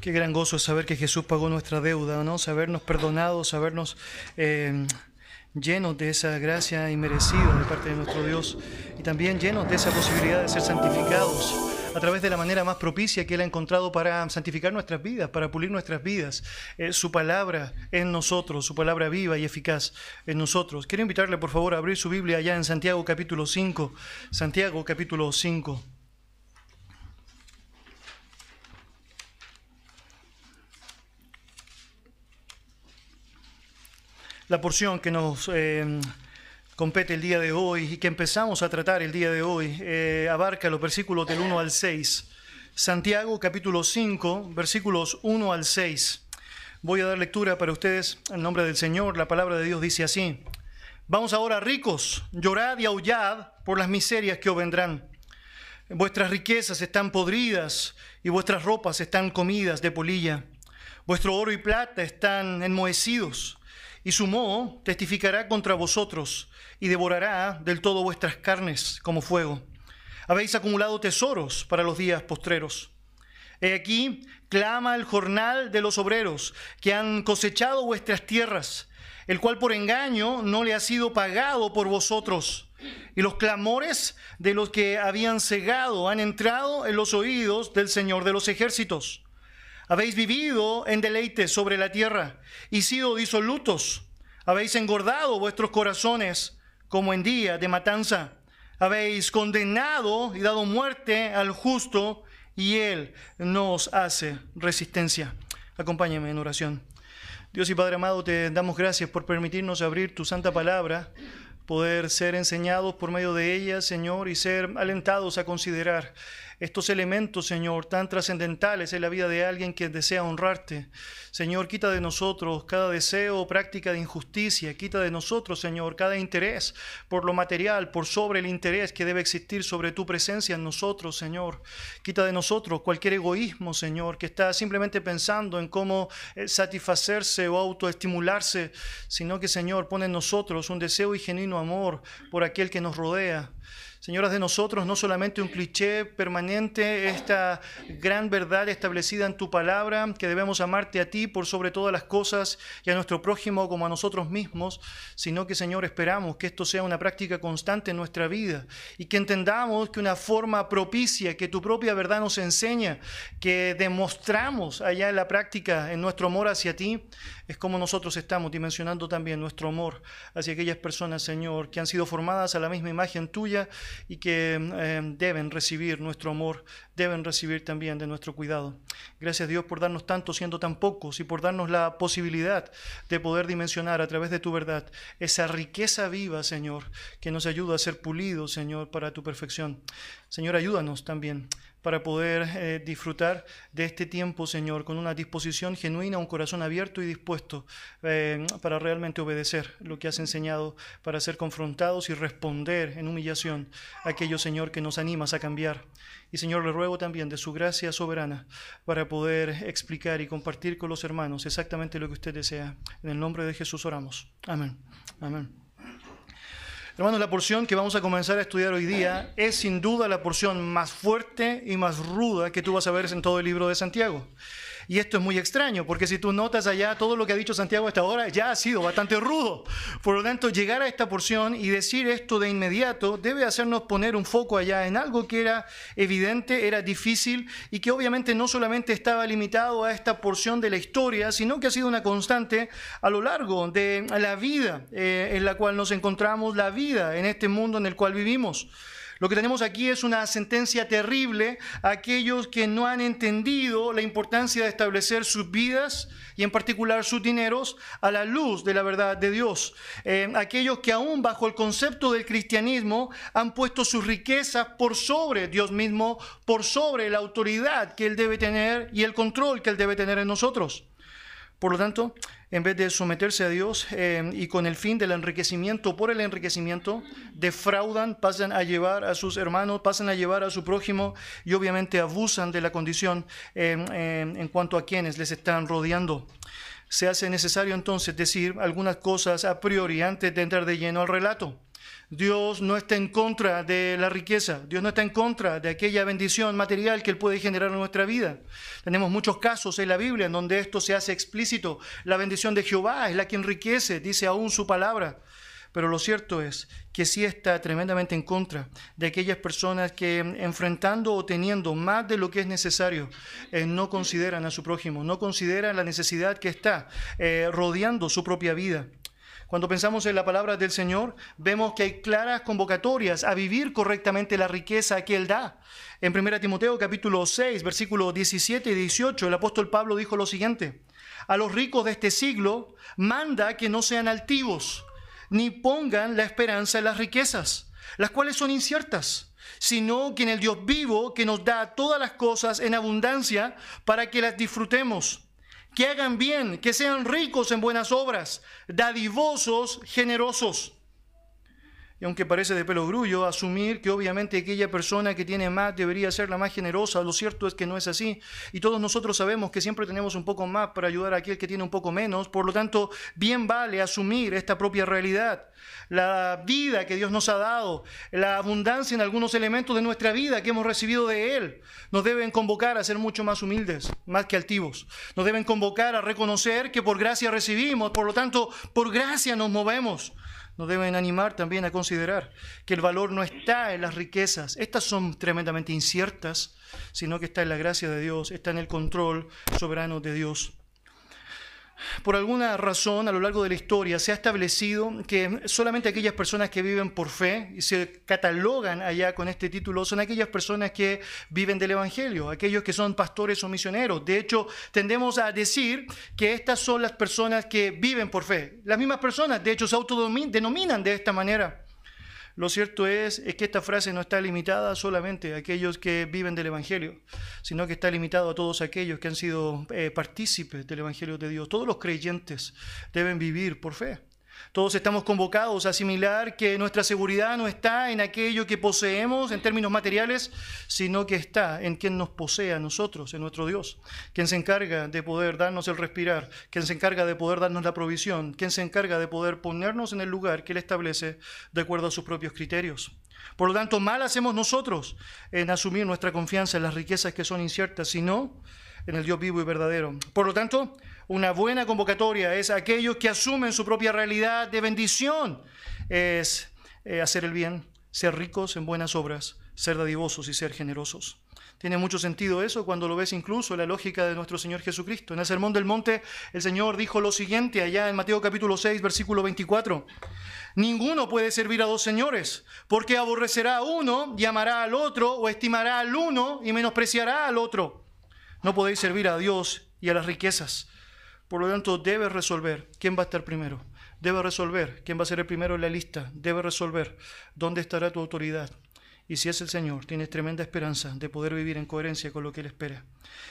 Qué gran gozo es saber que Jesús pagó nuestra deuda, ¿no? Sabernos perdonado, sabernos eh, llenos de esa gracia inmerecida de parte de nuestro Dios y también llenos de esa posibilidad de ser santificados a través de la manera más propicia que Él ha encontrado para santificar nuestras vidas, para pulir nuestras vidas. Eh, su palabra en nosotros, su palabra viva y eficaz en nosotros. Quiero invitarle por favor a abrir su Biblia allá en Santiago capítulo 5. Santiago capítulo 5. La porción que nos eh, compete el día de hoy y que empezamos a tratar el día de hoy eh, abarca los versículos del 1 al 6. Santiago capítulo 5, versículos 1 al 6. Voy a dar lectura para ustedes en nombre del Señor. La palabra de Dios dice así. Vamos ahora ricos, llorad y aullad por las miserias que os vendrán. Vuestras riquezas están podridas y vuestras ropas están comidas de polilla. Vuestro oro y plata están enmohecidos y su moho testificará contra vosotros y devorará del todo vuestras carnes como fuego. Habéis acumulado tesoros para los días postreros. He aquí, clama el jornal de los obreros que han cosechado vuestras tierras, el cual por engaño no le ha sido pagado por vosotros. Y los clamores de los que habían cegado han entrado en los oídos del Señor de los ejércitos habéis vivido en deleite sobre la tierra y sido disolutos. Habéis engordado vuestros corazones como en día de matanza. Habéis condenado y dado muerte al justo y él nos hace resistencia. Acompáñame en oración. Dios y Padre amado, te damos gracias por permitirnos abrir tu santa palabra, poder ser enseñados por medio de ella, Señor, y ser alentados a considerar estos elementos, Señor, tan trascendentales en la vida de alguien que desea honrarte. Señor, quita de nosotros cada deseo o práctica de injusticia, quita de nosotros, Señor, cada interés por lo material, por sobre el interés que debe existir sobre tu presencia en nosotros, Señor. Quita de nosotros cualquier egoísmo, Señor, que está simplemente pensando en cómo eh, satisfacerse o autoestimularse, sino que, Señor, pone en nosotros un deseo y genuino amor por aquel que nos rodea. Señoras de nosotros, no solamente un cliché permanente, esta gran verdad establecida en tu palabra, que debemos amarte a ti por sobre todas las cosas y a nuestro prójimo como a nosotros mismos, sino que, Señor, esperamos que esto sea una práctica constante en nuestra vida y que entendamos que una forma propicia que tu propia verdad nos enseña, que demostramos allá en la práctica en nuestro amor hacia ti, es como nosotros estamos dimensionando también nuestro amor hacia aquellas personas, Señor, que han sido formadas a la misma imagen tuya y que eh, deben recibir nuestro amor, deben recibir también de nuestro cuidado. Gracias Dios por darnos tanto siendo tan pocos y por darnos la posibilidad de poder dimensionar a través de tu verdad esa riqueza viva, Señor, que nos ayuda a ser pulidos, Señor, para tu perfección. Señor, ayúdanos también para poder eh, disfrutar de este tiempo, Señor, con una disposición genuina, un corazón abierto y dispuesto eh, para realmente obedecer lo que has enseñado, para ser confrontados y responder en humillación a aquello, Señor, que nos animas a cambiar. Y Señor, le ruego también de su gracia soberana para poder explicar y compartir con los hermanos exactamente lo que usted desea. En el nombre de Jesús oramos. Amén. Amén. Hermanos, la porción que vamos a comenzar a estudiar hoy día es sin duda la porción más fuerte y más ruda que tú vas a ver en todo el libro de Santiago. Y esto es muy extraño, porque si tú notas allá todo lo que ha dicho Santiago hasta ahora, ya ha sido bastante rudo. Por lo tanto, llegar a esta porción y decir esto de inmediato debe hacernos poner un foco allá en algo que era evidente, era difícil y que obviamente no solamente estaba limitado a esta porción de la historia, sino que ha sido una constante a lo largo de la vida eh, en la cual nos encontramos, la vida en este mundo en el cual vivimos. Lo que tenemos aquí es una sentencia terrible a aquellos que no han entendido la importancia de establecer sus vidas y en particular sus dineros a la luz de la verdad de Dios. Eh, aquellos que aún bajo el concepto del cristianismo han puesto sus riquezas por sobre Dios mismo, por sobre la autoridad que Él debe tener y el control que Él debe tener en nosotros. Por lo tanto, en vez de someterse a Dios eh, y con el fin del enriquecimiento por el enriquecimiento, defraudan, pasan a llevar a sus hermanos, pasan a llevar a su prójimo y obviamente abusan de la condición eh, eh, en cuanto a quienes les están rodeando. Se hace necesario entonces decir algunas cosas a priori antes de entrar de lleno al relato. Dios no está en contra de la riqueza, Dios no está en contra de aquella bendición material que Él puede generar en nuestra vida. Tenemos muchos casos en la Biblia en donde esto se hace explícito. La bendición de Jehová es la que enriquece, dice aún su palabra. Pero lo cierto es que sí está tremendamente en contra de aquellas personas que enfrentando o teniendo más de lo que es necesario, eh, no consideran a su prójimo, no consideran la necesidad que está eh, rodeando su propia vida. Cuando pensamos en la palabra del Señor, vemos que hay claras convocatorias a vivir correctamente la riqueza que Él da. En 1 Timoteo capítulo 6, versículos 17 y 18, el apóstol Pablo dijo lo siguiente, a los ricos de este siglo manda que no sean altivos ni pongan la esperanza en las riquezas, las cuales son inciertas, sino que en el Dios vivo que nos da todas las cosas en abundancia para que las disfrutemos. Que hagan bien, que sean ricos en buenas obras, dadivosos, generosos y aunque parece de pelo grullo, asumir que obviamente aquella persona que tiene más debería ser la más generosa, lo cierto es que no es así. Y todos nosotros sabemos que siempre tenemos un poco más para ayudar a aquel que tiene un poco menos. Por lo tanto, bien vale asumir esta propia realidad. La vida que Dios nos ha dado, la abundancia en algunos elementos de nuestra vida que hemos recibido de Él, nos deben convocar a ser mucho más humildes, más que altivos. Nos deben convocar a reconocer que por gracia recibimos, por lo tanto, por gracia nos movemos nos deben animar también a considerar que el valor no está en las riquezas, estas son tremendamente inciertas, sino que está en la gracia de Dios, está en el control soberano de Dios. Por alguna razón a lo largo de la historia se ha establecido que solamente aquellas personas que viven por fe y se catalogan allá con este título son aquellas personas que viven del Evangelio, aquellos que son pastores o misioneros. De hecho, tendemos a decir que estas son las personas que viven por fe. Las mismas personas, de hecho, se autodenominan de esta manera. Lo cierto es, que esta frase no está limitada solamente a aquellos que viven del Evangelio, sino que está limitado a todos aquellos que han sido eh, partícipes del Evangelio de Dios. Todos los creyentes deben vivir por fe. Todos estamos convocados a asimilar que nuestra seguridad no está en aquello que poseemos en términos materiales, sino que está en quien nos posee a nosotros, en nuestro Dios, quien se encarga de poder darnos el respirar, quien se encarga de poder darnos la provisión, quien se encarga de poder ponernos en el lugar que Él establece de acuerdo a sus propios criterios. Por lo tanto, mal hacemos nosotros en asumir nuestra confianza en las riquezas que son inciertas, sino en el Dios vivo y verdadero. Por lo tanto, una buena convocatoria es aquellos que asumen su propia realidad de bendición, es eh, hacer el bien, ser ricos en buenas obras, ser dadivosos y ser generosos. Tiene mucho sentido eso cuando lo ves incluso en la lógica de nuestro Señor Jesucristo. En el Sermón del Monte el Señor dijo lo siguiente allá en Mateo capítulo 6 versículo 24. Ninguno puede servir a dos señores, porque aborrecerá a uno y amará al otro, o estimará al uno y menospreciará al otro. No podéis servir a Dios y a las riquezas. Por lo tanto, debes resolver quién va a estar primero. Debes resolver quién va a ser el primero en la lista. Debes resolver dónde estará tu autoridad. Y si es el Señor, tienes tremenda esperanza de poder vivir en coherencia con lo que Él espera.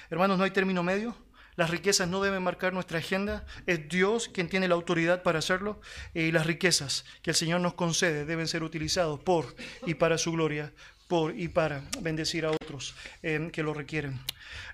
Hermanos, no hay término medio. Las riquezas no deben marcar nuestra agenda. Es Dios quien tiene la autoridad para hacerlo. Y las riquezas que el Señor nos concede deben ser utilizados por y para su gloria, por y para bendecir a otros eh, que lo requieren.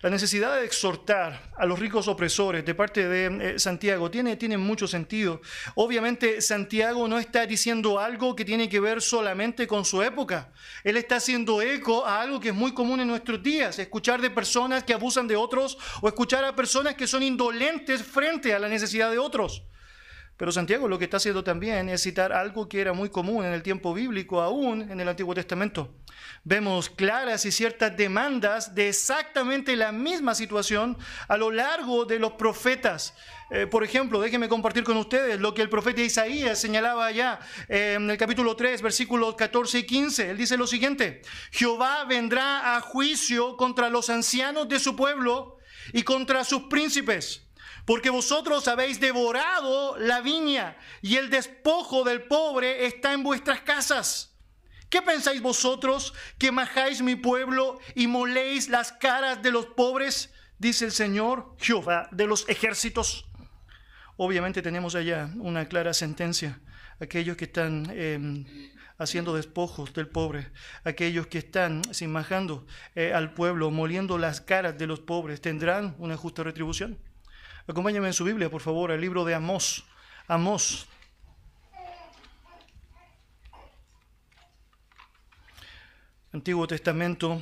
La necesidad de exhortar a los ricos opresores de parte de eh, Santiago tiene, tiene mucho sentido. Obviamente Santiago no está diciendo algo que tiene que ver solamente con su época. Él está haciendo eco a algo que es muy común en nuestros días, escuchar de personas que abusan de otros o escuchar a personas que son indolentes frente a la necesidad de otros. Pero Santiago lo que está haciendo también es citar algo que era muy común en el tiempo bíblico, aún en el Antiguo Testamento. Vemos claras y ciertas demandas de exactamente la misma situación a lo largo de los profetas. Eh, por ejemplo, déjenme compartir con ustedes lo que el profeta Isaías señalaba allá eh, en el capítulo 3, versículos 14 y 15. Él dice lo siguiente, Jehová vendrá a juicio contra los ancianos de su pueblo y contra sus príncipes porque vosotros habéis devorado la viña y el despojo del pobre está en vuestras casas. ¿Qué pensáis vosotros que majáis mi pueblo y moléis las caras de los pobres? Dice el Señor Jehová de los ejércitos. Obviamente tenemos allá una clara sentencia. Aquellos que están em, haciendo despojos del pobre, aquellos que están sin majando eh, al pueblo, moliendo las caras de los pobres, tendrán una justa retribución. Acompáñame en su Biblia, por favor, al libro de Amós. Amós. Antiguo Testamento,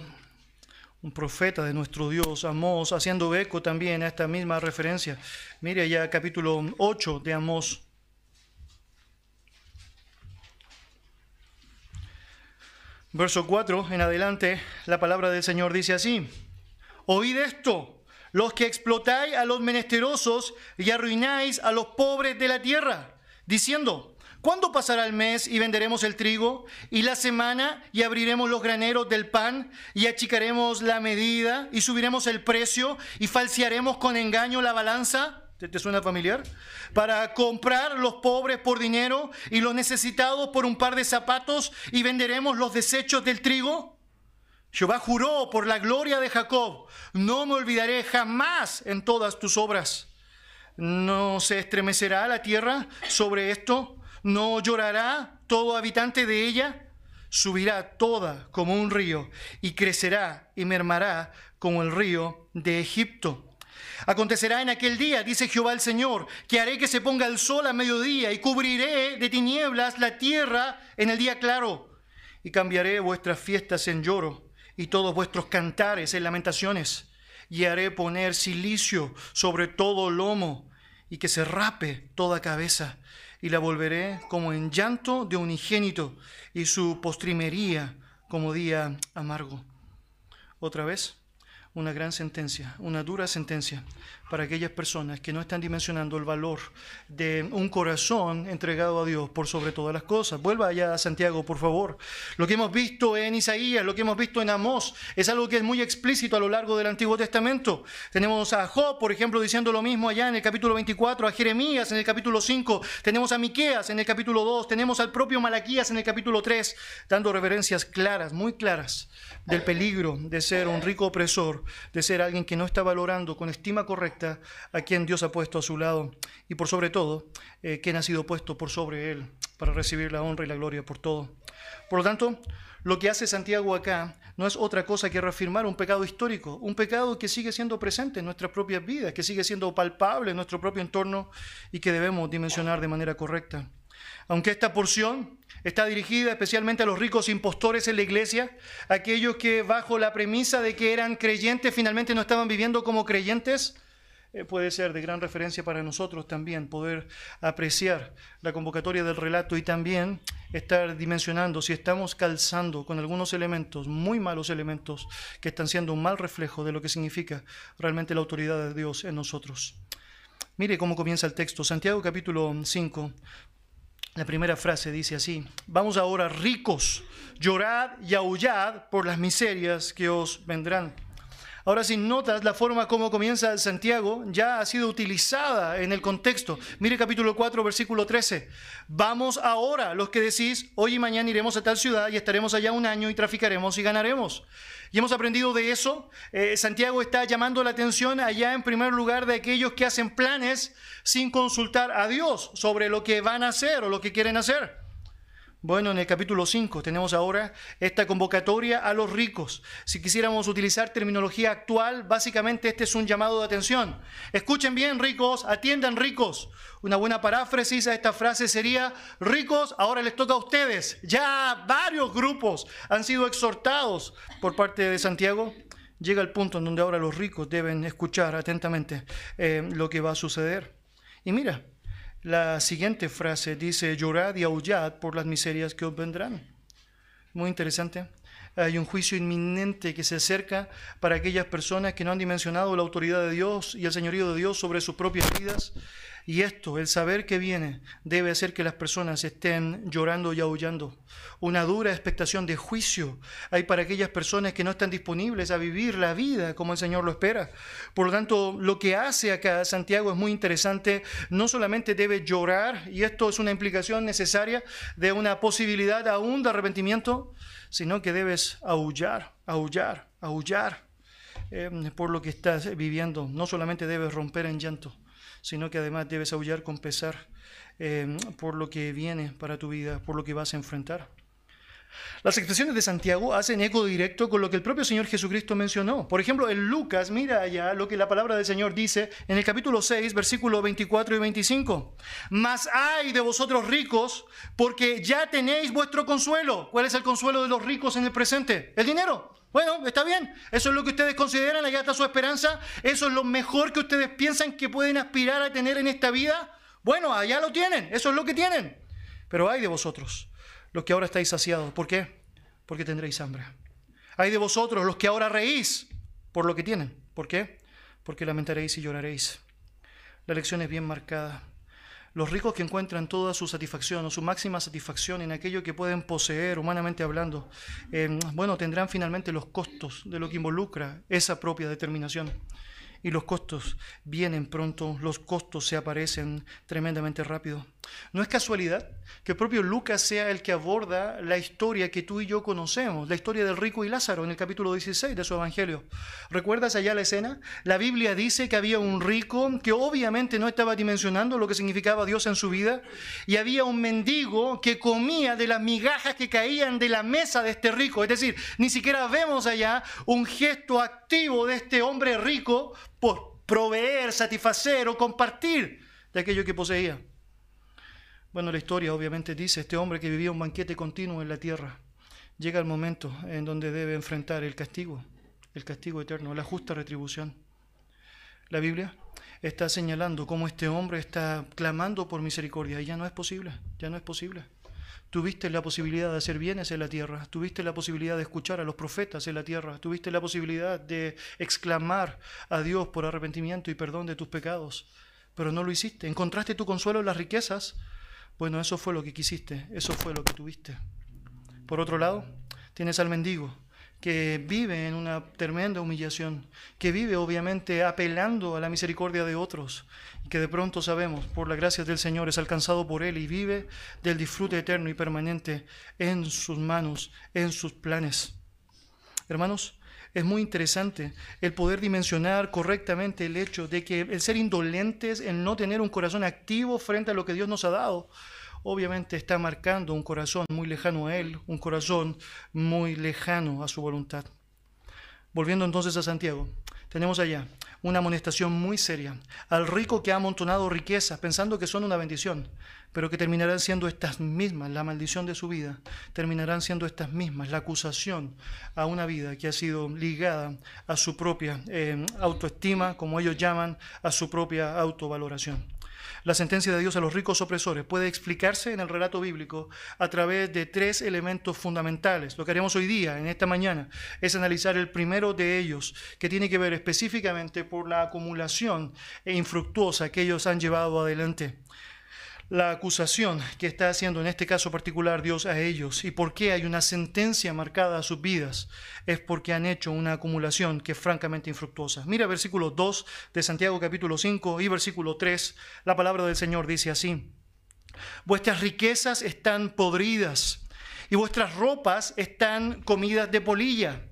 un profeta de nuestro Dios, Amós, haciendo eco también a esta misma referencia. Mire ya capítulo 8 de Amós. Verso 4 en adelante, la palabra del Señor dice así, oíd esto, los que explotáis a los menesterosos y arruináis a los pobres de la tierra, diciendo, ¿cuándo pasará el mes y venderemos el trigo? Y la semana y abriremos los graneros del pan y achicaremos la medida y subiremos el precio y falsearemos con engaño la balanza. ¿Te, suena familiar? Para comprar los pobres por dinero y los necesitados por un par de zapatos y venderemos los desechos del trigo. Jehová juró por la gloria de Jacob, no me olvidaré jamás en todas tus obras. ¿No se estremecerá la tierra sobre esto? ¿No llorará todo habitante de ella? Subirá toda como un río y crecerá y mermará como el río de Egipto. Acontecerá en aquel día, dice Jehová el Señor, que haré que se ponga el sol a mediodía y cubriré de tinieblas la tierra en el día claro. Y cambiaré vuestras fiestas en lloro y todos vuestros cantares en lamentaciones. Y haré poner silicio sobre todo lomo y que se rape toda cabeza. Y la volveré como en llanto de unigénito y su postrimería como día amargo. Otra vez una gran sentencia, una dura sentencia para aquellas personas que no están dimensionando el valor de un corazón entregado a Dios por sobre todas las cosas. Vuelva allá a Santiago, por favor. Lo que hemos visto en Isaías, lo que hemos visto en Amós, es algo que es muy explícito a lo largo del Antiguo Testamento. Tenemos a Job, por ejemplo, diciendo lo mismo allá en el capítulo 24, a Jeremías en el capítulo 5, tenemos a Miqueas en el capítulo 2, tenemos al propio Malaquías en el capítulo 3, dando referencias claras, muy claras, del peligro de ser un rico opresor, de ser alguien que no está valorando con estima correcta a quien Dios ha puesto a su lado y por sobre todo, eh, quien ha sido puesto por sobre él para recibir la honra y la gloria por todo. Por lo tanto, lo que hace Santiago acá no es otra cosa que reafirmar un pecado histórico, un pecado que sigue siendo presente en nuestras propias vidas, que sigue siendo palpable en nuestro propio entorno y que debemos dimensionar de manera correcta. Aunque esta porción está dirigida especialmente a los ricos impostores en la iglesia, aquellos que bajo la premisa de que eran creyentes finalmente no estaban viviendo como creyentes, eh, puede ser de gran referencia para nosotros también poder apreciar la convocatoria del relato y también estar dimensionando si estamos calzando con algunos elementos, muy malos elementos, que están siendo un mal reflejo de lo que significa realmente la autoridad de Dios en nosotros. Mire cómo comienza el texto. Santiago capítulo 5, la primera frase dice así, vamos ahora ricos, llorad y aullad por las miserias que os vendrán. Ahora, si notas la forma como comienza Santiago, ya ha sido utilizada en el contexto. Mire capítulo 4, versículo 13. Vamos ahora, los que decís, hoy y mañana iremos a tal ciudad y estaremos allá un año y traficaremos y ganaremos. Y hemos aprendido de eso. Eh, Santiago está llamando la atención allá en primer lugar de aquellos que hacen planes sin consultar a Dios sobre lo que van a hacer o lo que quieren hacer. Bueno, en el capítulo 5 tenemos ahora esta convocatoria a los ricos. Si quisiéramos utilizar terminología actual, básicamente este es un llamado de atención. Escuchen bien, ricos, atiendan ricos. Una buena paráfrasis a esta frase sería, ricos, ahora les toca a ustedes. Ya varios grupos han sido exhortados por parte de Santiago. Llega el punto en donde ahora los ricos deben escuchar atentamente eh, lo que va a suceder. Y mira, la siguiente frase dice, llorad y aullad por las miserias que os vendrán. Muy interesante. Hay un juicio inminente que se acerca para aquellas personas que no han dimensionado la autoridad de Dios y el señorío de Dios sobre sus propias vidas y esto, el saber que viene, debe hacer que las personas estén llorando y aullando. Una dura expectación de juicio hay para aquellas personas que no están disponibles a vivir la vida como el Señor lo espera. Por lo tanto, lo que hace acá Santiago es muy interesante. No solamente debe llorar, y esto es una implicación necesaria de una posibilidad aún de arrepentimiento, sino que debes aullar, aullar, aullar eh, por lo que estás viviendo. No solamente debes romper en llanto sino que además debes aullar con pesar eh, por lo que viene para tu vida, por lo que vas a enfrentar. Las expresiones de Santiago hacen eco directo con lo que el propio Señor Jesucristo mencionó. Por ejemplo, en Lucas, mira allá lo que la palabra del Señor dice en el capítulo 6, versículos 24 y 25. Mas hay de vosotros ricos, porque ya tenéis vuestro consuelo. ¿Cuál es el consuelo de los ricos en el presente? El dinero. Bueno, está bien. Eso es lo que ustedes consideran, allá está su esperanza. Eso es lo mejor que ustedes piensan que pueden aspirar a tener en esta vida. Bueno, allá lo tienen. Eso es lo que tienen. Pero hay de vosotros los que ahora estáis saciados. ¿Por qué? Porque tendréis hambre. Hay de vosotros los que ahora reís por lo que tienen. ¿Por qué? Porque lamentaréis y lloraréis. La lección es bien marcada. Los ricos que encuentran toda su satisfacción o su máxima satisfacción en aquello que pueden poseer, humanamente hablando, eh, bueno, tendrán finalmente los costos de lo que involucra esa propia determinación y los costos vienen pronto, los costos se aparecen tremendamente rápido. No es casualidad que el propio Lucas sea el que aborda la historia que tú y yo conocemos, la historia del rico y Lázaro en el capítulo 16 de su evangelio. ¿Recuerdas allá la escena? La Biblia dice que había un rico que obviamente no estaba dimensionando lo que significaba Dios en su vida y había un mendigo que comía de las migajas que caían de la mesa de este rico. Es decir, ni siquiera vemos allá un gesto activo de este hombre rico por proveer, satisfacer o compartir de aquello que poseía. Bueno, la historia obviamente dice, este hombre que vivía un banquete continuo en la tierra, llega el momento en donde debe enfrentar el castigo, el castigo eterno, la justa retribución. La Biblia está señalando cómo este hombre está clamando por misericordia y ya no es posible, ya no es posible. Tuviste la posibilidad de hacer bienes en la tierra, tuviste la posibilidad de escuchar a los profetas en la tierra, tuviste la posibilidad de exclamar a Dios por arrepentimiento y perdón de tus pecados, pero no lo hiciste. Encontraste tu consuelo en las riquezas. Bueno, eso fue lo que quisiste, eso fue lo que tuviste. Por otro lado, tienes al mendigo, que vive en una tremenda humillación, que vive obviamente apelando a la misericordia de otros, y que de pronto sabemos, por la gracia del Señor, es alcanzado por Él y vive del disfrute eterno y permanente en sus manos, en sus planes. Hermanos, es muy interesante el poder dimensionar correctamente el hecho de que el ser indolentes, el no tener un corazón activo frente a lo que Dios nos ha dado, obviamente está marcando un corazón muy lejano a Él, un corazón muy lejano a su voluntad. Volviendo entonces a Santiago, tenemos allá una amonestación muy seria al rico que ha amontonado riquezas pensando que son una bendición, pero que terminarán siendo estas mismas, la maldición de su vida, terminarán siendo estas mismas, la acusación a una vida que ha sido ligada a su propia eh, autoestima, como ellos llaman, a su propia autovaloración. La sentencia de Dios a los ricos opresores puede explicarse en el relato bíblico a través de tres elementos fundamentales. Lo que haremos hoy día, en esta mañana, es analizar el primero de ellos, que tiene que ver específicamente por la acumulación infructuosa que ellos han llevado adelante la acusación que está haciendo en este caso particular Dios a ellos y por qué hay una sentencia marcada a sus vidas es porque han hecho una acumulación que es francamente infructuosa. Mira versículo 2 de Santiago capítulo 5 y versículo 3, la palabra del Señor dice así, vuestras riquezas están podridas y vuestras ropas están comidas de polilla.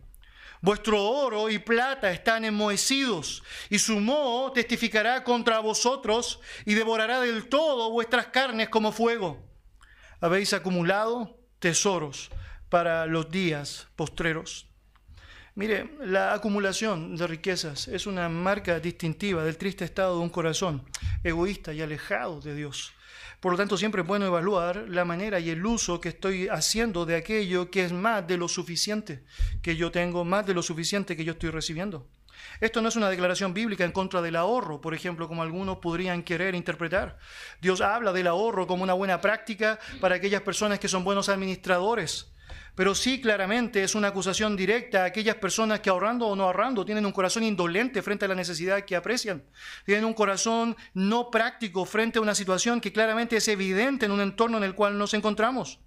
Vuestro oro y plata están enmohecidos, y su moho testificará contra vosotros y devorará del todo vuestras carnes como fuego. Habéis acumulado tesoros para los días postreros. Mire, la acumulación de riquezas es una marca distintiva del triste estado de un corazón egoísta y alejado de Dios. Por lo tanto, siempre es bueno evaluar la manera y el uso que estoy haciendo de aquello que es más de lo suficiente que yo tengo, más de lo suficiente que yo estoy recibiendo. Esto no es una declaración bíblica en contra del ahorro, por ejemplo, como algunos podrían querer interpretar. Dios habla del ahorro como una buena práctica para aquellas personas que son buenos administradores pero sí claramente es una acusación directa a aquellas personas que ahorrando o no ahorrando tienen un corazón indolente frente a la necesidad que aprecian, tienen un corazón no práctico frente a una situación que claramente es evidente en un entorno en el cual nos encontramos.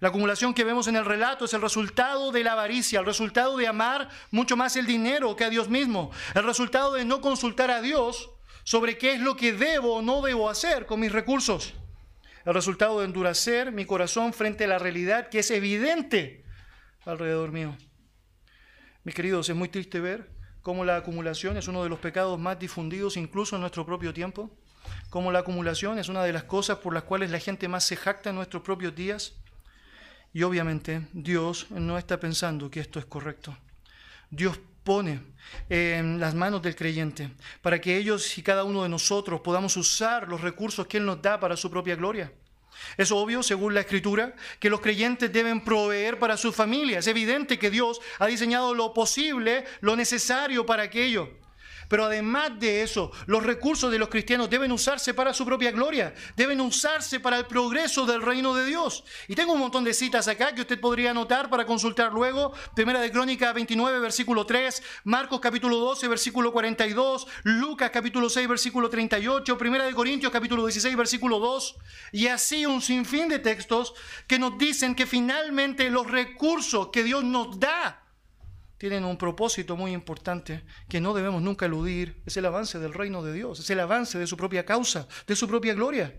La acumulación que vemos en el relato es el resultado de la avaricia, el resultado de amar mucho más el dinero que a Dios mismo, el resultado de no consultar a Dios sobre qué es lo que debo o no debo hacer con mis recursos el resultado de endurecer mi corazón frente a la realidad que es evidente alrededor mío. Mis queridos, es muy triste ver cómo la acumulación es uno de los pecados más difundidos incluso en nuestro propio tiempo, cómo la acumulación es una de las cosas por las cuales la gente más se jacta en nuestros propios días. Y obviamente Dios no está pensando que esto es correcto. Dios pone en las manos del creyente para que ellos y cada uno de nosotros podamos usar los recursos que Él nos da para su propia gloria. Es obvio, según la Escritura, que los creyentes deben proveer para sus familias. Es evidente que Dios ha diseñado lo posible, lo necesario para aquello. Pero además de eso, los recursos de los cristianos deben usarse para su propia gloria, deben usarse para el progreso del reino de Dios. Y tengo un montón de citas acá que usted podría anotar para consultar luego. Primera de Crónica 29, versículo 3, Marcos capítulo 12, versículo 42, Lucas capítulo 6, versículo 38, Primera de Corintios capítulo 16, versículo 2, y así un sinfín de textos que nos dicen que finalmente los recursos que Dios nos da tienen un propósito muy importante que no debemos nunca eludir, es el avance del reino de Dios, es el avance de su propia causa, de su propia gloria.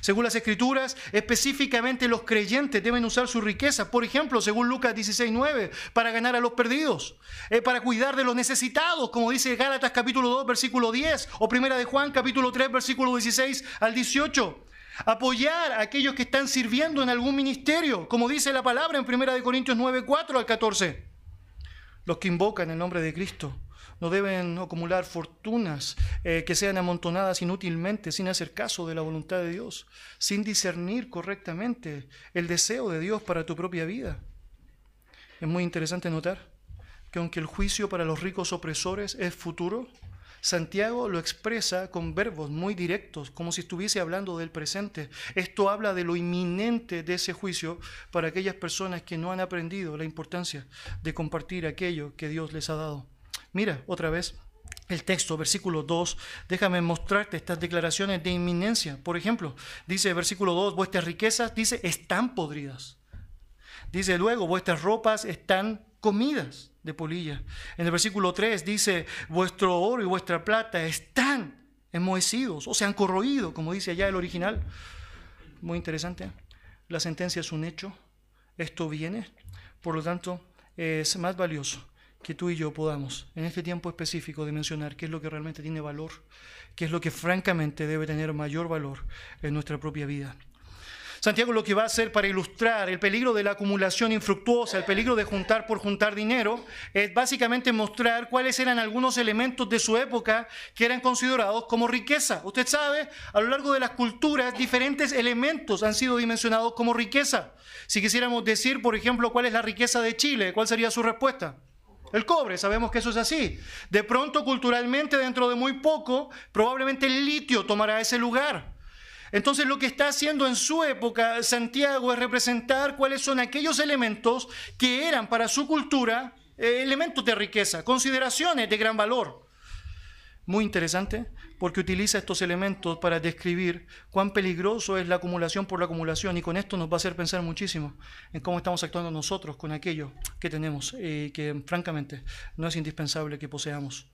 Según las escrituras, específicamente los creyentes deben usar su riqueza, por ejemplo, según Lucas 16:9, para ganar a los perdidos, eh, para cuidar de los necesitados, como dice Gálatas capítulo 2, versículo 10, o Primera de Juan capítulo 3, versículo 16 al 18. Apoyar a aquellos que están sirviendo en algún ministerio, como dice la palabra en Primera de Corintios 9, 4 al 14. Los que invocan el nombre de Cristo no deben acumular fortunas eh, que sean amontonadas inútilmente, sin hacer caso de la voluntad de Dios, sin discernir correctamente el deseo de Dios para tu propia vida. Es muy interesante notar que aunque el juicio para los ricos opresores es futuro, Santiago lo expresa con verbos muy directos, como si estuviese hablando del presente. Esto habla de lo inminente de ese juicio para aquellas personas que no han aprendido la importancia de compartir aquello que Dios les ha dado. Mira, otra vez, el texto, versículo 2, déjame mostrarte estas declaraciones de inminencia. Por ejemplo, dice versículo 2, vuestras riquezas, dice, están podridas. Dice luego, vuestras ropas están comidas de polilla. En el versículo 3 dice, vuestro oro y vuestra plata están enmohecidos o se han corroído, como dice allá el original. Muy interesante. La sentencia es un hecho. Esto viene. Por lo tanto, es más valioso que tú y yo podamos, en este tiempo específico, dimensionar qué es lo que realmente tiene valor, qué es lo que francamente debe tener mayor valor en nuestra propia vida. Santiago lo que va a hacer para ilustrar el peligro de la acumulación infructuosa, el peligro de juntar por juntar dinero, es básicamente mostrar cuáles eran algunos elementos de su época que eran considerados como riqueza. Usted sabe, a lo largo de las culturas, diferentes elementos han sido dimensionados como riqueza. Si quisiéramos decir, por ejemplo, cuál es la riqueza de Chile, ¿cuál sería su respuesta? El cobre, sabemos que eso es así. De pronto, culturalmente, dentro de muy poco, probablemente el litio tomará ese lugar. Entonces lo que está haciendo en su época Santiago es representar cuáles son aquellos elementos que eran para su cultura eh, elementos de riqueza, consideraciones de gran valor. Muy interesante porque utiliza estos elementos para describir cuán peligroso es la acumulación por la acumulación y con esto nos va a hacer pensar muchísimo en cómo estamos actuando nosotros con aquello que tenemos y que francamente no es indispensable que poseamos.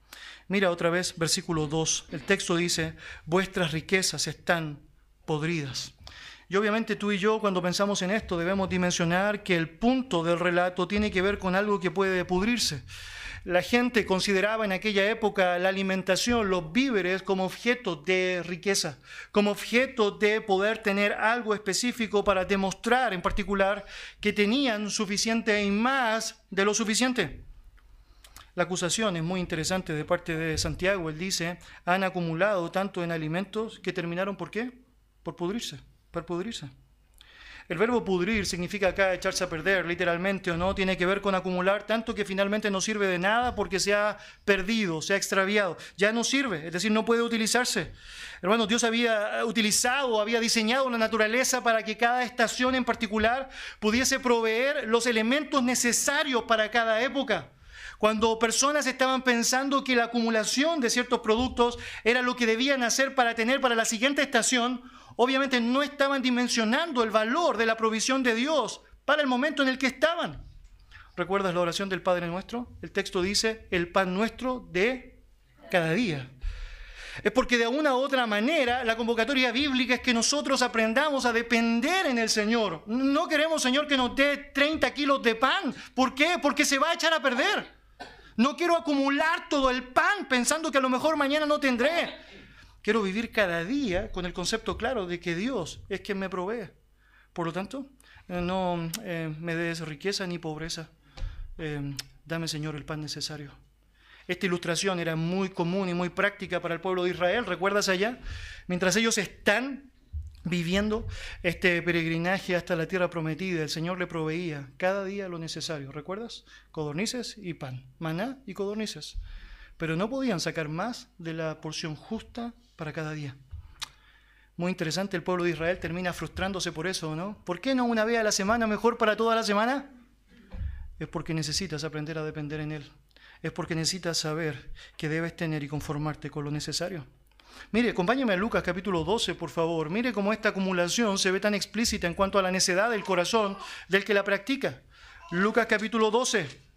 Mira otra vez versículo 2, el texto dice, vuestras riquezas están podridas. Y obviamente tú y yo cuando pensamos en esto debemos dimensionar que el punto del relato tiene que ver con algo que puede pudrirse. La gente consideraba en aquella época la alimentación, los víveres como objeto de riqueza, como objeto de poder tener algo específico para demostrar en particular que tenían suficiente y más de lo suficiente. La acusación es muy interesante de parte de Santiago. Él dice, han acumulado tanto en alimentos que terminaron por qué? Por pudrirse, por pudrirse. El verbo pudrir significa acá echarse a perder, literalmente o no, tiene que ver con acumular tanto que finalmente no sirve de nada porque se ha perdido, se ha extraviado, ya no sirve, es decir, no puede utilizarse. Hermanos, Dios había utilizado, había diseñado la naturaleza para que cada estación en particular pudiese proveer los elementos necesarios para cada época. Cuando personas estaban pensando que la acumulación de ciertos productos era lo que debían hacer para tener para la siguiente estación, obviamente no estaban dimensionando el valor de la provisión de Dios para el momento en el que estaban. ¿Recuerdas la oración del Padre nuestro? El texto dice, el pan nuestro de cada día. Es porque de una u otra manera la convocatoria bíblica es que nosotros aprendamos a depender en el Señor. No queremos, Señor, que nos dé 30 kilos de pan. ¿Por qué? Porque se va a echar a perder. No quiero acumular todo el pan pensando que a lo mejor mañana no tendré. Quiero vivir cada día con el concepto claro de que Dios es quien me provee. Por lo tanto, eh, no eh, me des riqueza ni pobreza. Eh, dame, Señor, el pan necesario. Esta ilustración era muy común y muy práctica para el pueblo de Israel. ¿Recuerdas allá? Mientras ellos están viviendo este peregrinaje hasta la tierra prometida, el Señor le proveía cada día lo necesario. ¿Recuerdas? Codornices y pan, maná y codornices. Pero no podían sacar más de la porción justa para cada día. Muy interesante, el pueblo de Israel termina frustrándose por eso, ¿no? ¿Por qué no una vez a la semana mejor para toda la semana? Es porque necesitas aprender a depender en Él. Es porque necesitas saber que debes tener y conformarte con lo necesario. Mire, acompáñame a Lucas capítulo 12, por favor. Mire cómo esta acumulación se ve tan explícita en cuanto a la necedad del corazón del que la practica. Lucas capítulo 12.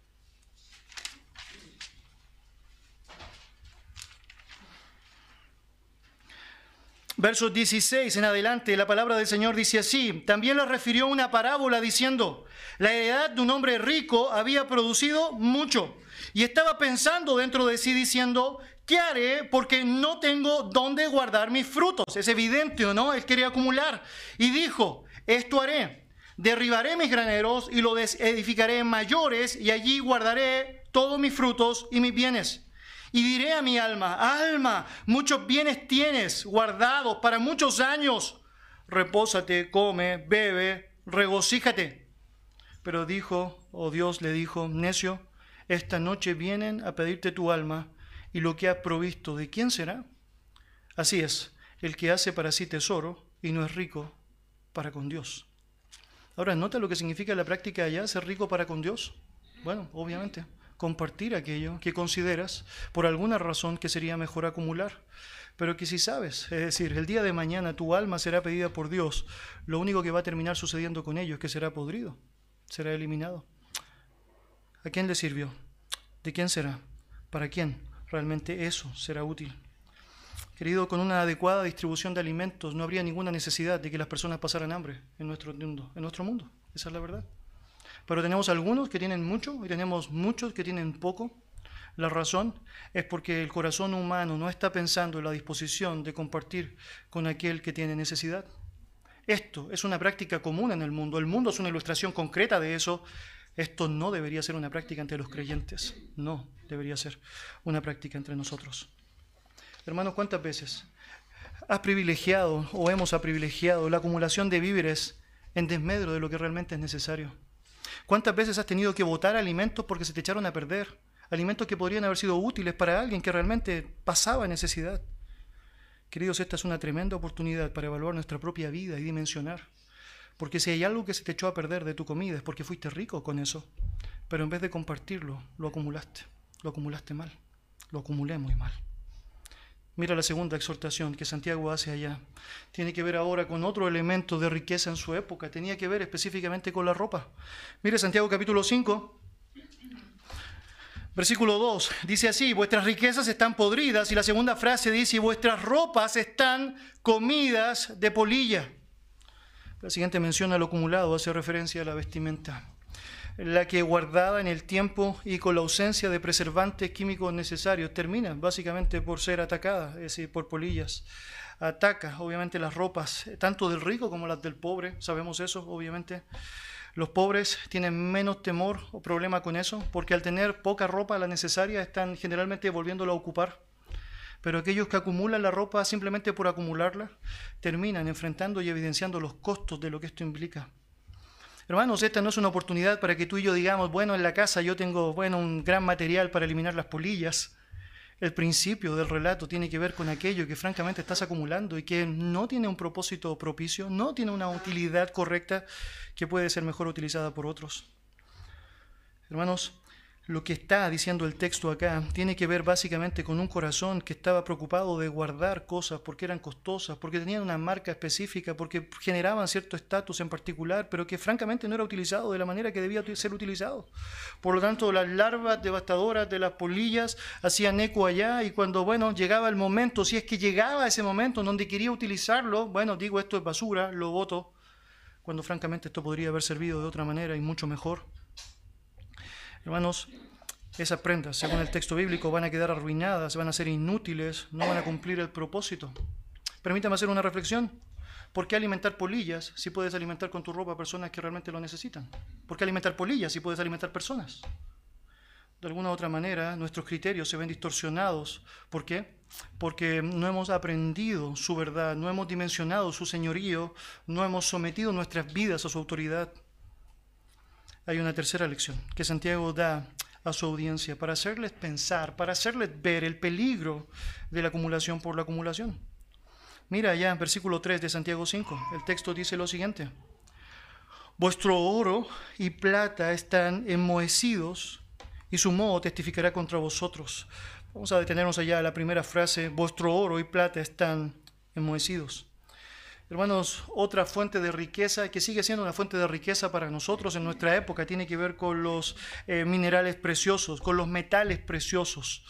Versos 16 en adelante, la palabra del Señor dice así, también le refirió una parábola diciendo, la heredad de un hombre rico había producido mucho y estaba pensando dentro de sí diciendo, ¿qué haré? Porque no tengo dónde guardar mis frutos. Es evidente, ¿o no? Él quería acumular. Y dijo, esto haré, derribaré mis graneros y los edificaré en mayores y allí guardaré todos mis frutos y mis bienes. Y diré a mi alma, alma, muchos bienes tienes guardados para muchos años. Repósate, come, bebe, regocíjate. Pero dijo, o Dios le dijo, necio, esta noche vienen a pedirte tu alma y lo que has provisto, ¿de quién será? Así es, el que hace para sí tesoro y no es rico para con Dios. Ahora, ¿nota lo que significa la práctica allá, ser rico para con Dios? Bueno, obviamente compartir aquello que consideras por alguna razón que sería mejor acumular. Pero que si sabes, es decir, el día de mañana tu alma será pedida por Dios, lo único que va a terminar sucediendo con ello es que será podrido, será eliminado. ¿A quién le sirvió? ¿De quién será? ¿Para quién realmente eso será útil? Querido, con una adecuada distribución de alimentos no habría ninguna necesidad de que las personas pasaran hambre en nuestro mundo. En nuestro mundo. Esa es la verdad. Pero tenemos algunos que tienen mucho y tenemos muchos que tienen poco. La razón es porque el corazón humano no está pensando en la disposición de compartir con aquel que tiene necesidad. Esto es una práctica común en el mundo. El mundo es una ilustración concreta de eso. Esto no debería ser una práctica entre los creyentes. No debería ser una práctica entre nosotros. Hermanos, ¿cuántas veces has privilegiado o hemos privilegiado la acumulación de víveres en desmedro de lo que realmente es necesario? ¿Cuántas veces has tenido que botar alimentos porque se te echaron a perder? Alimentos que podrían haber sido útiles para alguien que realmente pasaba necesidad. Queridos, esta es una tremenda oportunidad para evaluar nuestra propia vida y dimensionar. Porque si hay algo que se te echó a perder de tu comida es porque fuiste rico con eso. Pero en vez de compartirlo, lo acumulaste. Lo acumulaste mal. Lo acumulé muy mal. Mira la segunda exhortación que Santiago hace allá. Tiene que ver ahora con otro elemento de riqueza en su época. Tenía que ver específicamente con la ropa. Mire Santiago capítulo 5, versículo 2. Dice así, vuestras riquezas están podridas. Y la segunda frase dice, vuestras ropas están comidas de polilla. La siguiente menciona lo acumulado, hace referencia a la vestimenta la que guardada en el tiempo y con la ausencia de preservantes químicos necesarios termina básicamente por ser atacada, es decir, por polillas. Ataca obviamente las ropas, tanto del rico como las del pobre, sabemos eso obviamente. Los pobres tienen menos temor o problema con eso, porque al tener poca ropa, la necesaria, están generalmente volviéndola a ocupar. Pero aquellos que acumulan la ropa simplemente por acumularla, terminan enfrentando y evidenciando los costos de lo que esto implica. Hermanos, esta no es una oportunidad para que tú y yo digamos, bueno, en la casa yo tengo, bueno, un gran material para eliminar las polillas. El principio del relato tiene que ver con aquello que francamente estás acumulando y que no tiene un propósito propicio, no tiene una utilidad correcta que puede ser mejor utilizada por otros. Hermanos, lo que está diciendo el texto acá tiene que ver básicamente con un corazón que estaba preocupado de guardar cosas porque eran costosas, porque tenían una marca específica, porque generaban cierto estatus en particular, pero que francamente no era utilizado de la manera que debía ser utilizado. Por lo tanto, las larvas devastadoras de las polillas hacían eco allá y cuando, bueno, llegaba el momento, si es que llegaba ese momento donde quería utilizarlo, bueno, digo, esto es basura, lo voto, cuando francamente esto podría haber servido de otra manera y mucho mejor. Hermanos, esas prendas, según el texto bíblico, van a quedar arruinadas, van a ser inútiles, no van a cumplir el propósito. Permítame hacer una reflexión. ¿Por qué alimentar polillas si puedes alimentar con tu ropa a personas que realmente lo necesitan? ¿Por qué alimentar polillas si puedes alimentar personas? De alguna u otra manera, nuestros criterios se ven distorsionados. ¿Por qué? Porque no hemos aprendido su verdad, no hemos dimensionado su señorío, no hemos sometido nuestras vidas a su autoridad. Hay una tercera lección que Santiago da a su audiencia para hacerles pensar, para hacerles ver el peligro de la acumulación por la acumulación. Mira allá versículo 3 de Santiago 5, el texto dice lo siguiente. Vuestro oro y plata están enmohecidos y su modo testificará contra vosotros. Vamos a detenernos allá la primera frase, vuestro oro y plata están enmohecidos. Hermanos, otra fuente de riqueza que sigue siendo una fuente de riqueza para nosotros en nuestra época tiene que ver con los eh, minerales preciosos, con los metales preciosos.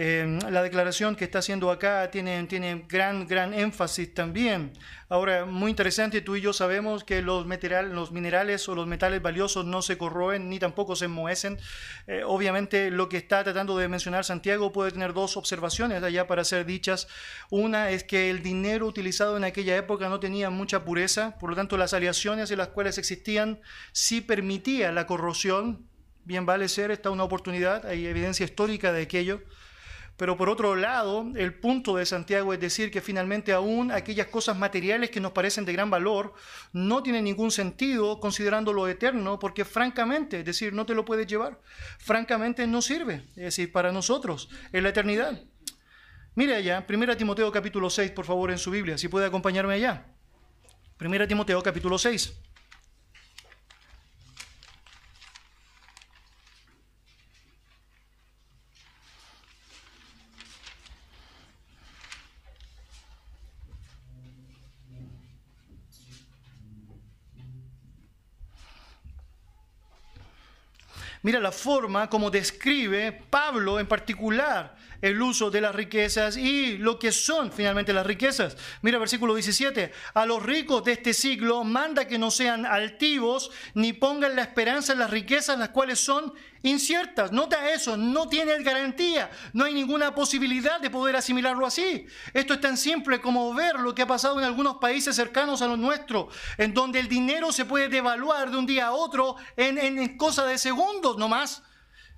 Em, la declaración que está haciendo acá tiene, tiene gran, gran énfasis también. Ahora, muy interesante, tú y yo sabemos que los, los minerales o los metales valiosos no se corroen ni tampoco se enmohecen. Eh, obviamente, lo que está tratando de mencionar Santiago puede tener dos observaciones allá para ser dichas. Una es que el dinero utilizado en aquella época no tenía mucha pureza, por lo tanto, las aleaciones en las cuales existían sí permitía la corrosión. Bien vale ser, esta una oportunidad, hay evidencia histórica de aquello. Pero por otro lado, el punto de Santiago es decir que finalmente aún aquellas cosas materiales que nos parecen de gran valor no tienen ningún sentido considerando lo eterno, porque francamente, es decir, no te lo puedes llevar, francamente no sirve, es decir, para nosotros en la eternidad. Mire allá, 1 Timoteo capítulo 6, por favor, en su Biblia, si puede acompañarme allá. 1 Timoteo capítulo 6. Mira la forma como describe Pablo en particular el uso de las riquezas y lo que son finalmente las riquezas. Mira versículo 17, a los ricos de este siglo manda que no sean altivos ni pongan la esperanza en las riquezas las cuales son inciertas. Nota eso, no tiene garantía, no hay ninguna posibilidad de poder asimilarlo así. Esto es tan simple como ver lo que ha pasado en algunos países cercanos a los nuestros, en donde el dinero se puede devaluar de un día a otro en, en, cosa de segundos nomás,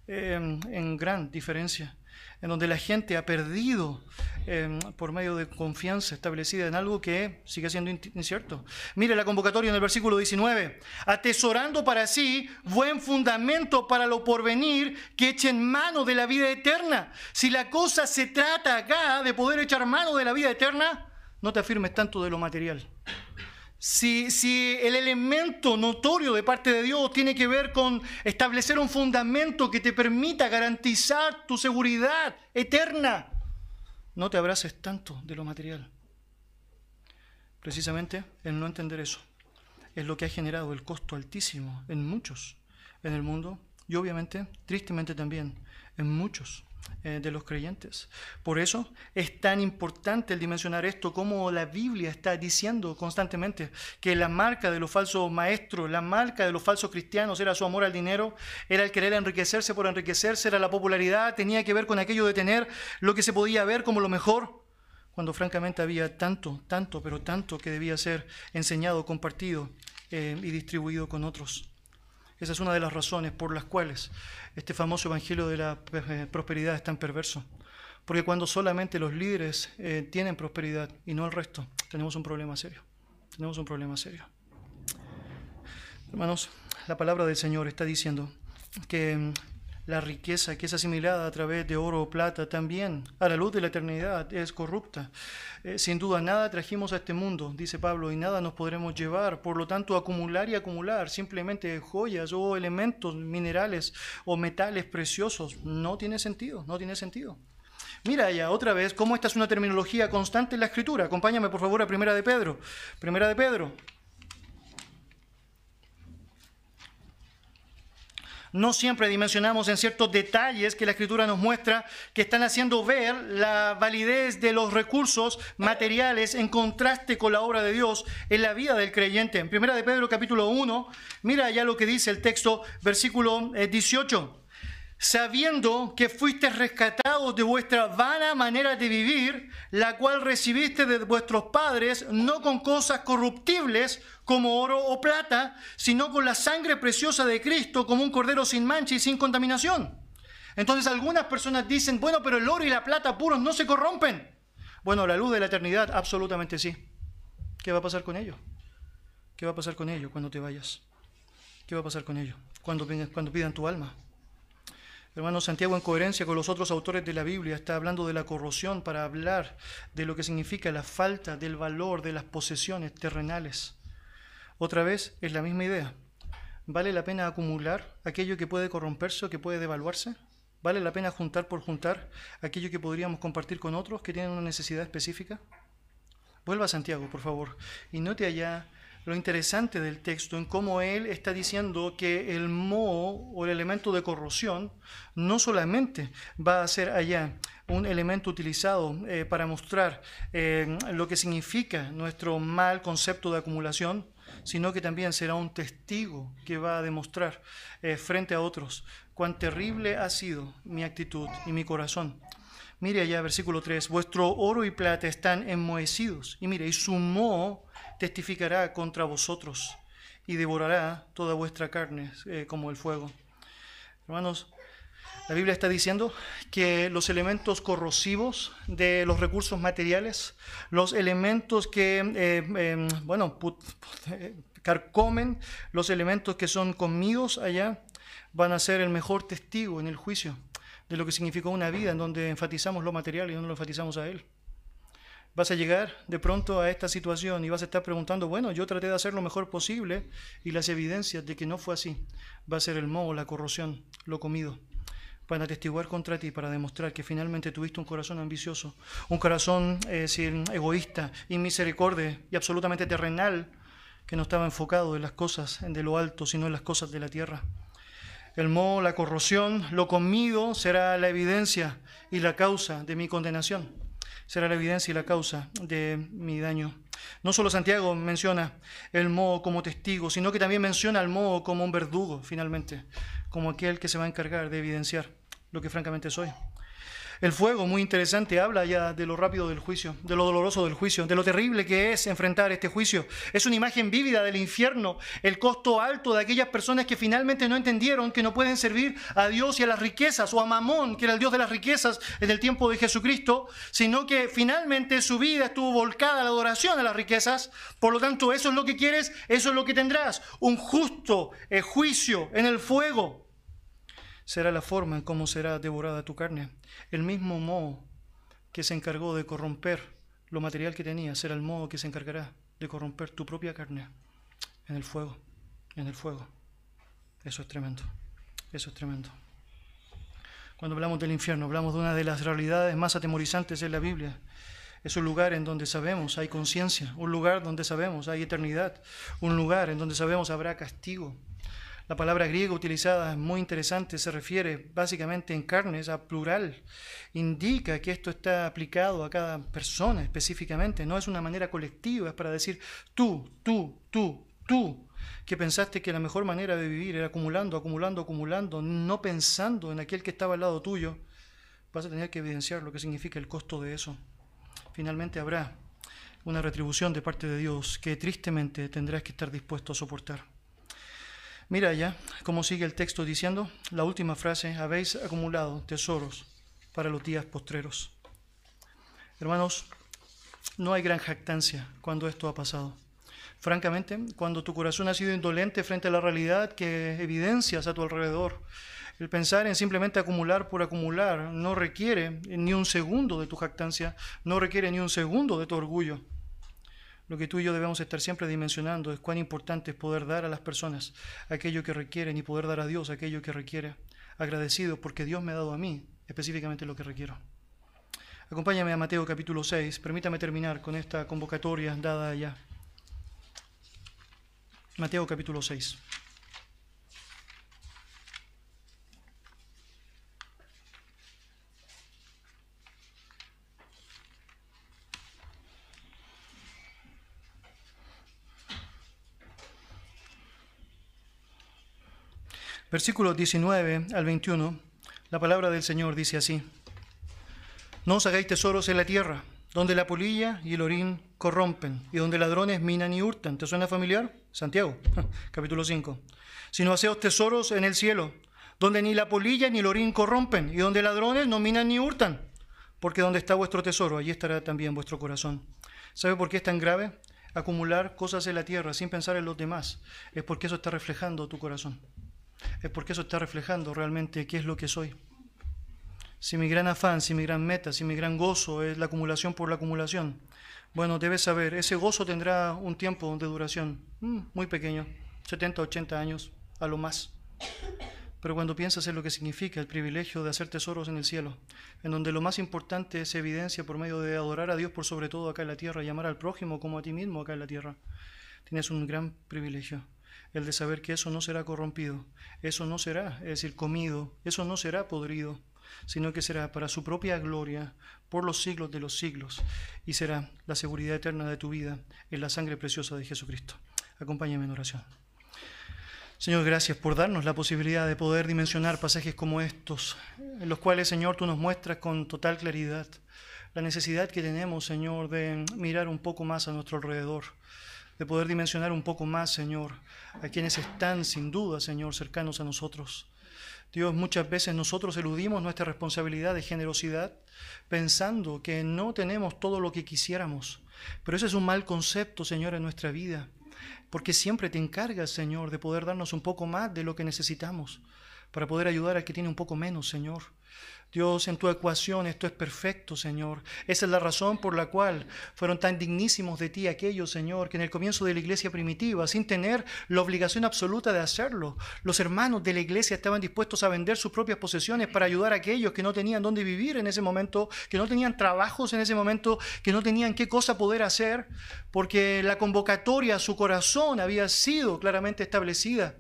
eh, en gran diferencia en donde la gente ha perdido em, por medio de confianza establecida en algo que sigue siendo incierto. Mire la convocatoria en el versículo 19, atesorando para sí buen fundamento para lo porvenir, que echen mano de la vida eterna. Si la cosa se trata acá de poder echar mano de la vida eterna, no te afirmes tanto de lo material. Si, el elemento notorio de parte de Dios tiene que ver con establecer un fundamento que te permita garantizar tu seguridad eterna, no te abraces tanto de lo material. Precisamente el no entender eso es lo que ha generado el costo altísimo en muchos en el mundo y obviamente, tristemente también, en muchos eh, de los creyentes. Por eso es tan importante el dimensionar esto, como la Biblia está diciendo constantemente que la marca de los falsos maestros, la marca de los falsos cristianos era su amor al dinero, era el querer enriquecerse por enriquecerse, era la popularidad, tenía que ver con aquello de tener lo que se podía ver como lo mejor, cuando francamente había tanto, tanto, pero tanto que debía ser enseñado, compartido eh, y distribuido con otros. Esa es una de las razones por las cuales este famoso evangelio de la eh, prosperidad es tan perverso. Porque cuando solamente los líderes eh, tienen prosperidad y no el resto, tenemos un problema serio. Tenemos un problema serio. Hermanos, la palabra del Señor está diciendo que mm, la riqueza que es asimilada a través de oro o plata también a la luz de la eternidad es corrupta. Eh, sin duda, nada trajimos a este mundo, dice Pablo, y nada nos podremos llevar. Por lo tanto, acumular y acumular simplemente joyas o elementos minerales o metales preciosos no tiene sentido, no tiene sentido. Mira ya otra vez cómo esta es una terminología constante en la escritura. Acompáñame por favor a Primera de Pedro. Primera de Pedro, no siempre dimensionamos en ciertos detalles que la escritura nos muestra que están haciendo ver la validez de los recursos materiales en contraste con la obra de Dios en la vida del creyente. En primera de Pedro capítulo 1, mira ya lo que dice el texto versículo 18. Sabiendo que fuiste rescatados de vuestra vana manera de vivir, la cual recibiste de vuestros padres, no con cosas corruptibles como oro o plata, sino con la sangre preciosa de Cristo, como un cordero sin mancha y sin contaminación. Entonces algunas personas dicen, bueno, pero el oro y la plata puros no se corrompen. Bueno, la luz de la eternidad, absolutamente sí. ¿Qué va a pasar con ello? ¿Qué va a pasar con ello cuando te vayas? ¿Qué va a pasar con ello cuando, cuando pidan tu alma? Hermano Santiago, en coherencia con los otros autores de la Biblia, está hablando de la corrosión para hablar de lo que significa la falta del valor de las posesiones terrenales. Otra vez, es la misma idea. ¿Vale la pena acumular aquello que puede corromperse o que puede devaluarse? ¿Vale la pena juntar por juntar aquello que podríamos compartir con otros que tienen una necesidad específica? Vuelva Santiago, por favor, y note allá lo interesante del texto en cómo él está diciendo que el moho o el elemento de corrosión no solamente va a ser allá un elemento utilizado eh, para mostrar eh, lo que significa nuestro mal concepto de acumulación, sino que también será un testigo que va a demostrar eh, frente a otros cuán terrible ha sido mi actitud y mi corazón. Mire allá, versículo 3, vuestro oro y plata están enmohecidos. Y mire, y su moho testificará contra vosotros y devorará toda vuestra carne eh, como el fuego. Hermanos, la Biblia está diciendo que los elementos corrosivos de los recursos materiales, los elementos que, eh, em, bueno, carcomen, los elementos que son comidos allá, van a ser el mejor testigo en el juicio de lo que significó una vida en donde enfatizamos lo material y no lo enfatizamos a Él. Vas a llegar de pronto a esta situación y vas a estar preguntando, bueno, yo traté de hacer lo mejor posible y las evidencias de que no fue así. Va a ser el moho, la corrosión, lo comido, para atestiguar contra ti, para demostrar que finalmente tuviste un corazón ambicioso, un corazón eh, egoísta, inmisericordia y absolutamente terrenal, que no estaba enfocado en las cosas de lo alto, sino en las cosas de la tierra. El moho, la corrosión, lo comido será la evidencia y la causa de mi condenación será la evidencia y la causa de mi daño. No solo Santiago menciona el moho como testigo, sino que también menciona al moho como un verdugo, finalmente, como aquel que se va a encargar de evidenciar lo que francamente soy. El fuego, muy interesante, habla ya de lo rápido del juicio, de lo doloroso del juicio, de lo terrible que es enfrentar este juicio. Es una imagen vívida del infierno, el costo alto de aquellas personas que finalmente no entendieron que no pueden servir a Dios y a las riquezas, o a Mamón, que era el Dios de las riquezas en el tiempo de Jesucristo, sino que finalmente su vida estuvo volcada a la adoración a las riquezas. Por lo tanto, eso es lo que quieres, eso es lo que tendrás, un justo eh, juicio en el fuego será la forma en cómo será devorada tu carne. El mismo modo que se encargó de corromper lo material que tenías será el modo que se encargará de corromper tu propia carne en el fuego, en el fuego. Eso es tremendo, eso es tremendo. Cuando hablamos del infierno, hablamos de una de las realidades más atemorizantes en la Biblia. Es un lugar en donde sabemos hay conciencia, un lugar donde sabemos hay eternidad, un lugar en donde sabemos habrá castigo, la palabra griega utilizada es muy interesante, se refiere básicamente en carnes a plural. Indica que esto está aplicado a cada persona específicamente, no es una manera colectiva, es para decir tú, tú, tú, tú, que pensaste que la mejor manera de vivir era acumulando, acumulando, acumulando, no pensando en aquel que estaba al lado tuyo, vas a tener que evidenciar lo que significa el costo de eso. Finalmente habrá una retribución de parte de Dios que tristemente tendrás que estar dispuesto a soportar. Mira ya cómo sigue el texto diciendo, la última frase, habéis acumulado tesoros para los días postreros. Hermanos, no hay gran jactancia cuando esto ha pasado. Francamente, cuando tu corazón ha sido indolente frente a la realidad que evidencias a tu alrededor, el pensar en simplemente acumular por acumular no requiere ni un segundo de tu jactancia, no requiere ni un segundo de tu orgullo. Lo que tú y yo debemos estar siempre dimensionando es cuán importante es poder dar a las personas aquello que requieren y poder dar a Dios aquello que requiere. Agradecido porque Dios me ha dado a mí específicamente lo que requiero. Acompáñame a Mateo capítulo 6. Permítame terminar con esta convocatoria dada allá. Mateo capítulo 6. Versículos 19 al 21 La palabra del Señor dice así, no os hagáis tesoros en la tierra, donde la polilla y el orín corrompen, y donde ladrones minan y hurtan. ¿Te suena familiar? Santiago, capítulo 5. Sino haceos tesoros en el cielo, donde ni la polilla ni el orín corrompen, y donde ladrones no minan ni hurtan. Porque donde está vuestro tesoro, allí estará también vuestro corazón. ¿Sabe por qué es tan grave? Acumular cosas en la tierra sin pensar en los demás. Es porque eso está reflejando tu corazón. Es porque eso está reflejando realmente qué es lo que soy. Si mi gran afán, si mi gran meta, si mi gran gozo es la acumulación por la acumulación, bueno, debes saber, ese gozo tendrá un tiempo de duración mm, muy pequeño, 70, 80 años, a lo más. Pero cuando piensas en lo que significa el privilegio de hacer tesoros en el cielo, en donde lo más importante es evidencia por medio de adorar a Dios por sobre todo acá en la tierra, llamar al prójimo como a ti mismo acá en la tierra, tienes un gran privilegio, el de saber que eso no será corrompido, eso no será, es decir, comido, eso no será podrido, sino que será para su propia gloria por los siglos de los siglos y será la seguridad eterna de tu vida en la sangre preciosa de Jesucristo. Acompáñame en oración. Señor, gracias por darnos la posibilidad de poder dimensionar pasajes como estos, en los cuales, Señor, tú nos muestras con total claridad la necesidad que tenemos, Señor, de mirar un poco más a nuestro alrededor, de poder dimensionar un poco más, Señor, a quienes están sin duda, Señor, cercanos a nosotros. Dios, muchas veces nosotros eludimos nuestra responsabilidad de generosidad pensando que no tenemos todo lo que quisiéramos. Pero ese es un mal concepto, Señor, en nuestra vida porque siempre te encargas, Señor, de poder darnos un poco más de lo que necesitamos para poder ayudar al que tiene un poco menos, Señor. Dios, en tu ecuación esto es perfecto, Señor. Esa es la razón por la cual fueron tan dignísimos de ti aquellos, Señor, que en el comienzo de la iglesia primitiva, sin tener la obligación absoluta de hacerlo, los hermanos de la iglesia estaban dispuestos a vender sus propias posesiones para ayudar a aquellos que no tenían dónde vivir en ese momento, que no tenían trabajos en ese momento, que no tenían qué cosa poder hacer, porque la convocatoria a su corazón había sido claramente establecida.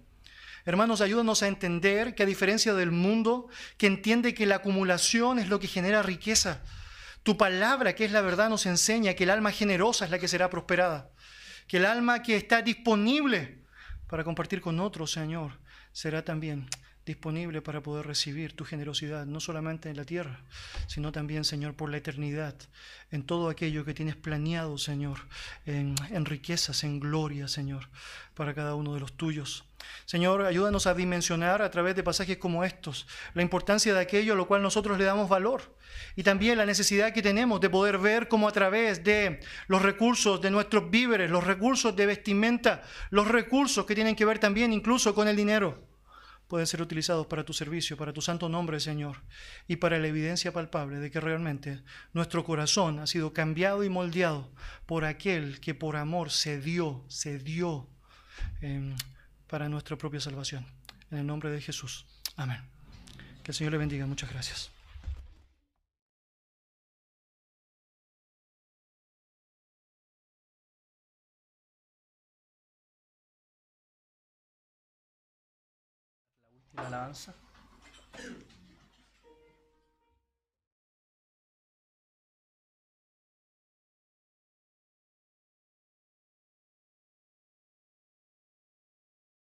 Hermanos, ayúdanos a entender que a diferencia del mundo, que entiende que la acumulación es lo que genera riqueza, tu palabra, que es la verdad, nos enseña que el alma generosa es la que será prosperada, que el alma que está disponible para compartir con otros, Señor, será también disponible para poder recibir tu generosidad, no solamente en la tierra, sino también, Señor, por la eternidad, en todo aquello que tienes planeado, Señor, en, riquezas, en gloria, Señor, para cada uno de los tuyos. Señor, ayúdanos a dimensionar a través de pasajes como estos la importancia de aquello a lo cual nosotros le damos valor y también la necesidad que tenemos de poder ver cómo a través de los recursos de nuestros víveres, los recursos de vestimenta, los recursos que tienen que ver también incluso con el dinero, pueden ser utilizados para tu servicio, para tu santo nombre, Señor, y para la evidencia palpable de que realmente nuestro corazón ha sido cambiado y moldeado por aquel que por amor se dio, se dio. Em, para nuestra propia salvación. En el nombre de Jesús. Amén. Que el Señor le bendiga. Muchas gracias. La última alabanza.